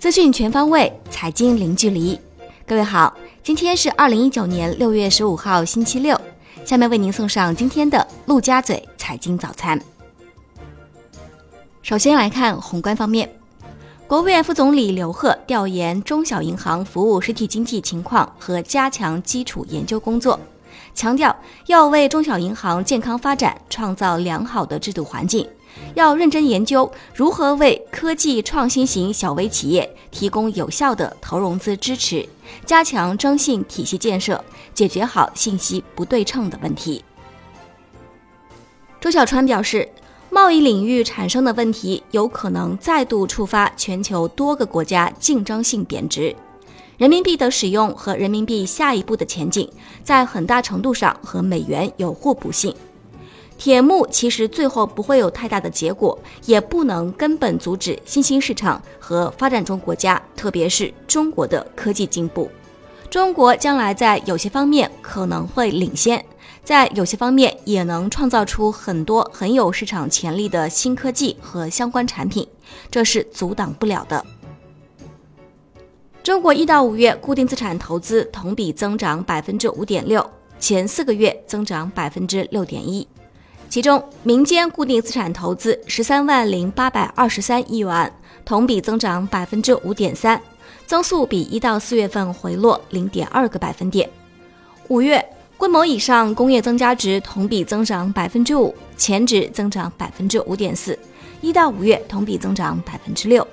资讯全方位，财经零距离。各位好，今天是二零一九年六月十五号，星期六。下面为您送上今天的陆家嘴财经早餐。首先来看宏观方面，国务院副总理刘鹤调研中小银行服务实体经济情况和加强基础研究工作，强调要为中小银行健康发展创造良好的制度环境。要认真研究如何为科技创新型小微企业提供有效的投融资支持，加强征信体系建设，解决好信息不对称的问题。周小川表示，贸易领域产生的问题有可能再度触发全球多个国家竞争性贬值，人民币的使用和人民币下一步的前景，在很大程度上和美元有互补性。铁幕其实最后不会有太大的结果，也不能根本阻止新兴市场和发展中国家，特别是中国的科技进步。中国将来在有些方面可能会领先，在有些方面也能创造出很多很有市场潜力的新科技和相关产品，这是阻挡不了的。中国一到五月固定资产投资同比增长百分之五点六，前四个月增长百分之六点一。其中，民间固定资产投资十三万零八百二十三亿元，同比增长百分之五点三，增速比一到四月份回落零点二个百分点。五月规模以上工业增加值同比增长百分之五，前值增长百分之五点四，一到五月同比增长百分之六。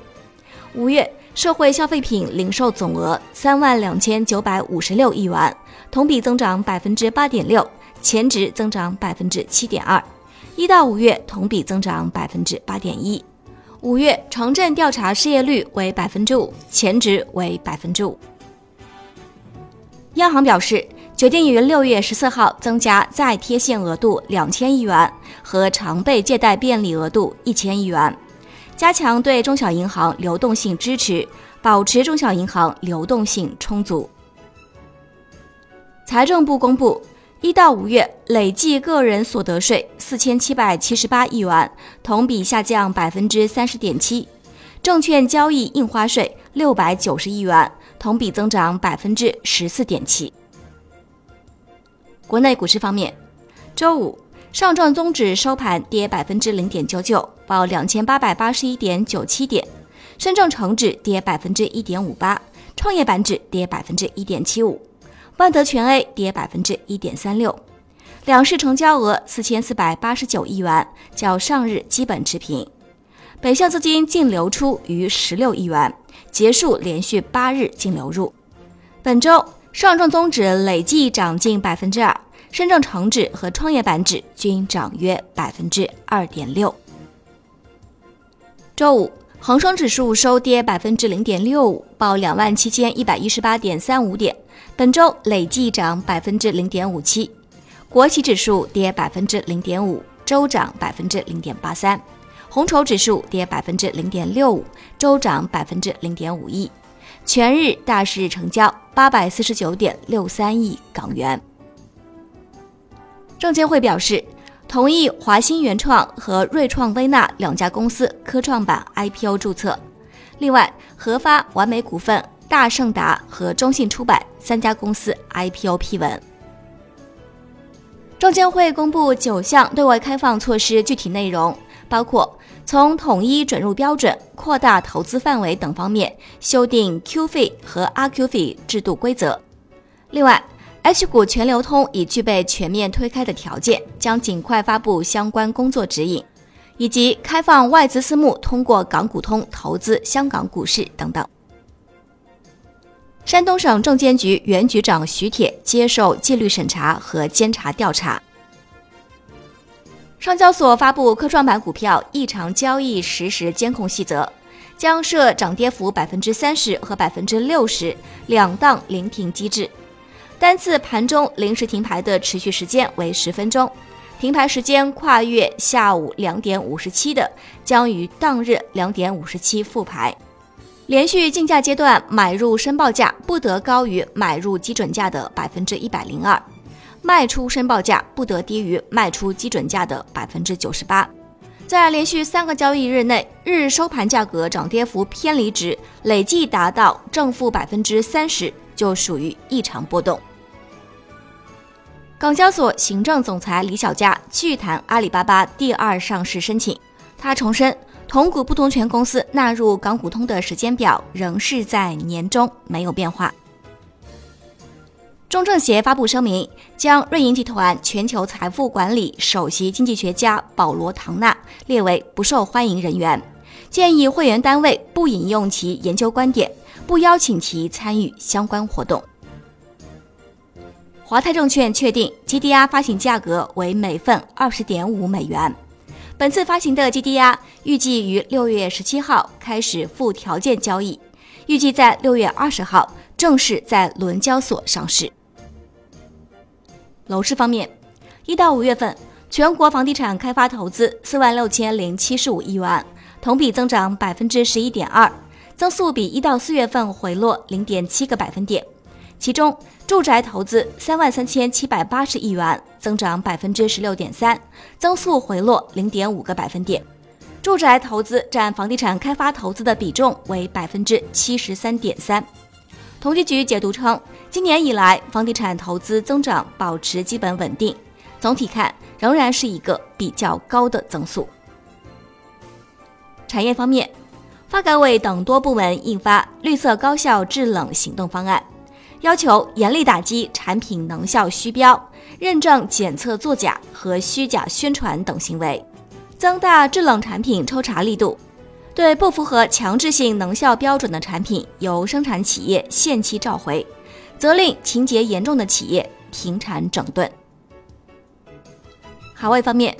五月社会消费品零售总额三万两千九百五十六亿元，同比增长百分之八点六。前值增长百分之七点二，一到五月同比增长百分之八点一。五月城镇调查失业率为百分之五，前值为百分之五。央行表示，决定于六月十四号增加再贴现额度两千亿元和常备借贷便利额度一千亿元，加强对中小银行流动性支持，保持中小银行流动性充足。财政部公布。一到五月累计个人所得税四千七百七十八亿元，同比下降百分之三十点七；证券交易印花税六百九十亿元，同比增长百分之十四点七。国内股市方面，周五上证综指收盘跌百分之零点九九，报两千八百八十一点九七点；深证成指跌百分之一点五八，创业板指跌百分之一点七五。万德全 A 跌百分之一点三六，两市成交额四千四百八十九亿元，较上日基本持平。北向资金净流出逾十六亿元，结束连续八日净流入。本周上证综指累计涨近百分之二，深证成指和创业板指均涨约百分之二点六。周五，恒生指数收跌百分之零点六五，报两万七千一百一十八点三五点。本周累计涨百分之零点五七，国企指数跌百分之零点五，周涨百分之零点八三；红筹指数跌百分之零点六五，周涨百分之零点五一。全日大市成交八百四十九点六三亿港元。证监会表示，同意华新原创和瑞创微纳两家公司科创板 IPO 注册，另外核发完美股份。大盛达和中信出版三家公司 IPO 批文。证监会公布九项对外开放措施具体内容，包括从统一准入标准、扩大投资范围等方面修订 Q 费和 RQ 费制度规则。另外，H 股全流通已具备全面推开的条件，将尽快发布相关工作指引，以及开放外资私募通过港股通投资香港股市等等。山东省证监局原局长徐铁接受纪律审查和监察调查。上交所发布科创板股票异常交易实时监控细则，将设涨跌幅百分之三十和百分之六十两档临停机制，单次盘中临时停牌的持续时间为十分钟，停牌时间跨越下午两点五十七的，将于当日两点五十七复牌。连续竞价阶段买入申报价不得高于买入基准价的百分之一百零二，卖出申报价不得低于卖出基准价的百分之九十八。在连续三个交易日内，日收盘价格涨跌幅偏离值累计达到正负百分之三十，就属于异常波动。港交所行政总裁李小加拒谈阿里巴巴第二上市申请，他重申同股不同权公司纳入港股通的时间表仍是在年中，没有变化。中证协发布声明，将瑞银集团全球财富管理首席经济学家保罗·唐纳列为不受欢迎人员，建议会员单位不引用其研究观点，不邀请其参与相关活动。华泰证券确定 GDR 发行价格为每份二十点五美元，本次发行的 GDR 预计于六月十七号开始附条件交易，预计在六月二十号正式在伦交所上市。楼市方面，一到五月份，全国房地产开发投资四万六千零七十五亿元，同比增长百分之十一点二，增速比一到四月份回落零点七个百分点。其中，住宅投资三万三千七百八十亿元，增长百分之十六点三，增速回落零点五个百分点。住宅投资占房地产开发投资的比重为百分之七十三点三。统计局解读称。今年以来，房地产投资增长保持基本稳定，总体看仍然是一个比较高的增速。产业方面，发改委等多部门印发绿色高效制冷行动方案，要求严厉打击产品能效虚标、认证检测作假和虚假宣传等行为，增大制冷产品抽查力度，对不符合强制性能效标准的产品，由生产企业限期召回。责令情节严重的企业停产整顿。海外方面，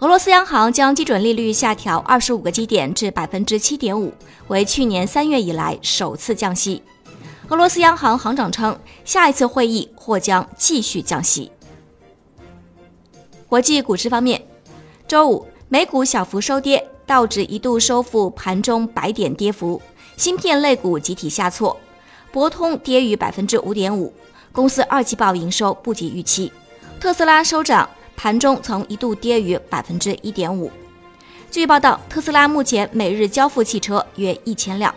俄罗斯央行将基准利率下调二十五个基点至百分之七点五，为去年三月以来首次降息。俄罗斯央行行长称，下一次会议或将继续降息。国际股市方面，周五美股小幅收跌，道指一度收复盘中百点跌幅，芯片类股集体下挫。博通跌逾百分之五点五，公司二季报营收不及预期。特斯拉收涨，盘中曾一度跌逾百分之一点五。据报道，特斯拉目前每日交付汽车约一千辆。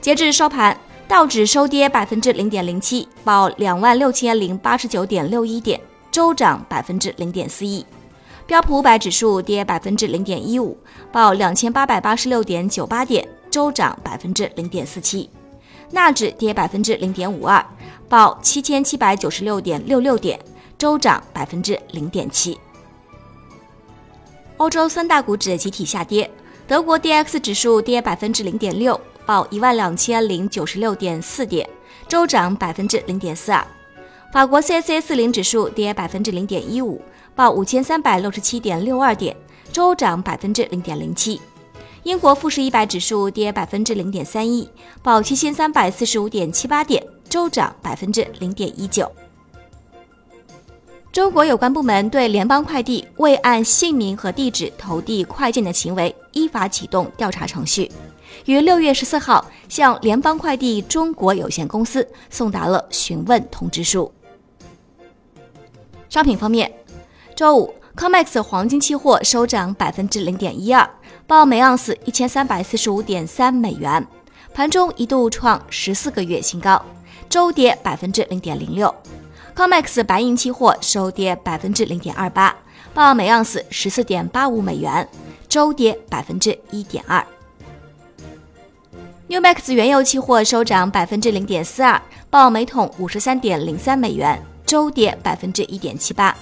截至收盘，道指收跌百分之零点零七，报两万六千零八十九点六一点，周涨百分之零点四一。标普五百指数跌百分之零点一五，报两千八百八十六点九八点，周涨百分之零点四七。纳指跌百分之零点五二，报七千七百九十六点六六点，周涨百分之零点七。欧洲三大股指集体下跌，德国 D X 指数跌百分之零点六，报一万两千零九十六点四点，周涨百分之零点四二。法国 C C 四零指数跌百分之零点一五，报五千三百六十七点六二点，周涨百分之零点零七。英国富时一百指数跌百分之零点三一，报七千三百四十五点七八点，周涨百分之零点一九。中国有关部门对联邦快递未按姓名和地址投递快件的行为依法启动调查程序，于六月十四号向联邦快递中国有限公司送达了询问通知书。商品方面，周五，COMEX 黄金期货收涨百分之零点一二。报每盎司一千三百四十五点三美元，盘中一度创十四个月新高，周跌百分之零点零六。COMEX 白银期货收跌百分之零点二八，报每盎司十四点八五美元，周跌百分之一点二。NewMax 原油期货收涨百分之零点四二，报每桶五十三点零三美元，周跌百分之一点七八。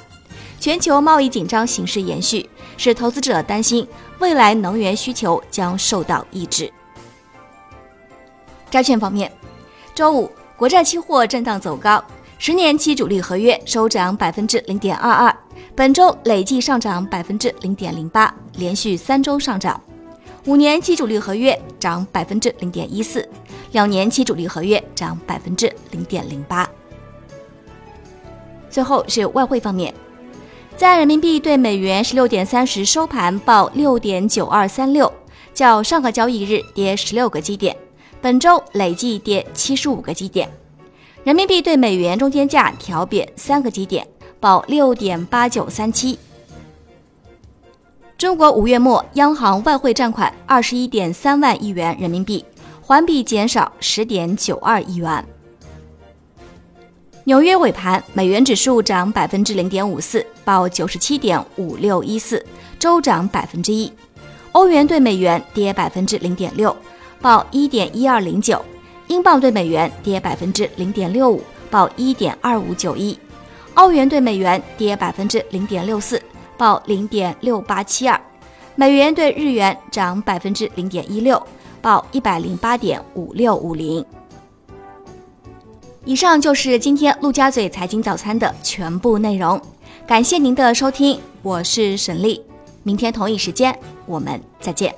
全球贸易紧张形势延续，使投资者担心未来能源需求将受到抑制。债券方面，周五国债期货震荡走高，十年期主力合约收涨百分之零点二二，本周累计上涨百分之零点零八，连续三周上涨。五年期主力合约涨百分之零点一四，两年期主力合约涨百分之零点零八。最后是外汇方面。在人民币对美元十六点三十收盘报六点九二三六，较上个交易日跌十六个基点，本周累计跌七十五个基点。人民币对美元中间价调贬三个基点，报六点八九三七。中国五月末央行外汇占款二十一点三万亿元人民币，环比减少十点九二亿元。纽约尾盘，美元指数涨百分之零点五四，报九十七点五六一四，周涨百分之一。欧元对美元跌百分之零点六，报一点一二零九。英镑对美元跌百分之零点六五，报一点二五九一。澳元对美元跌百分之零点六四。报零点六八七二，美元对日元涨百分之零点一六，报一百零八点五六五零。以上就是今天陆家嘴财经早餐的全部内容，感谢您的收听，我是沈丽，明天同一时间我们再见。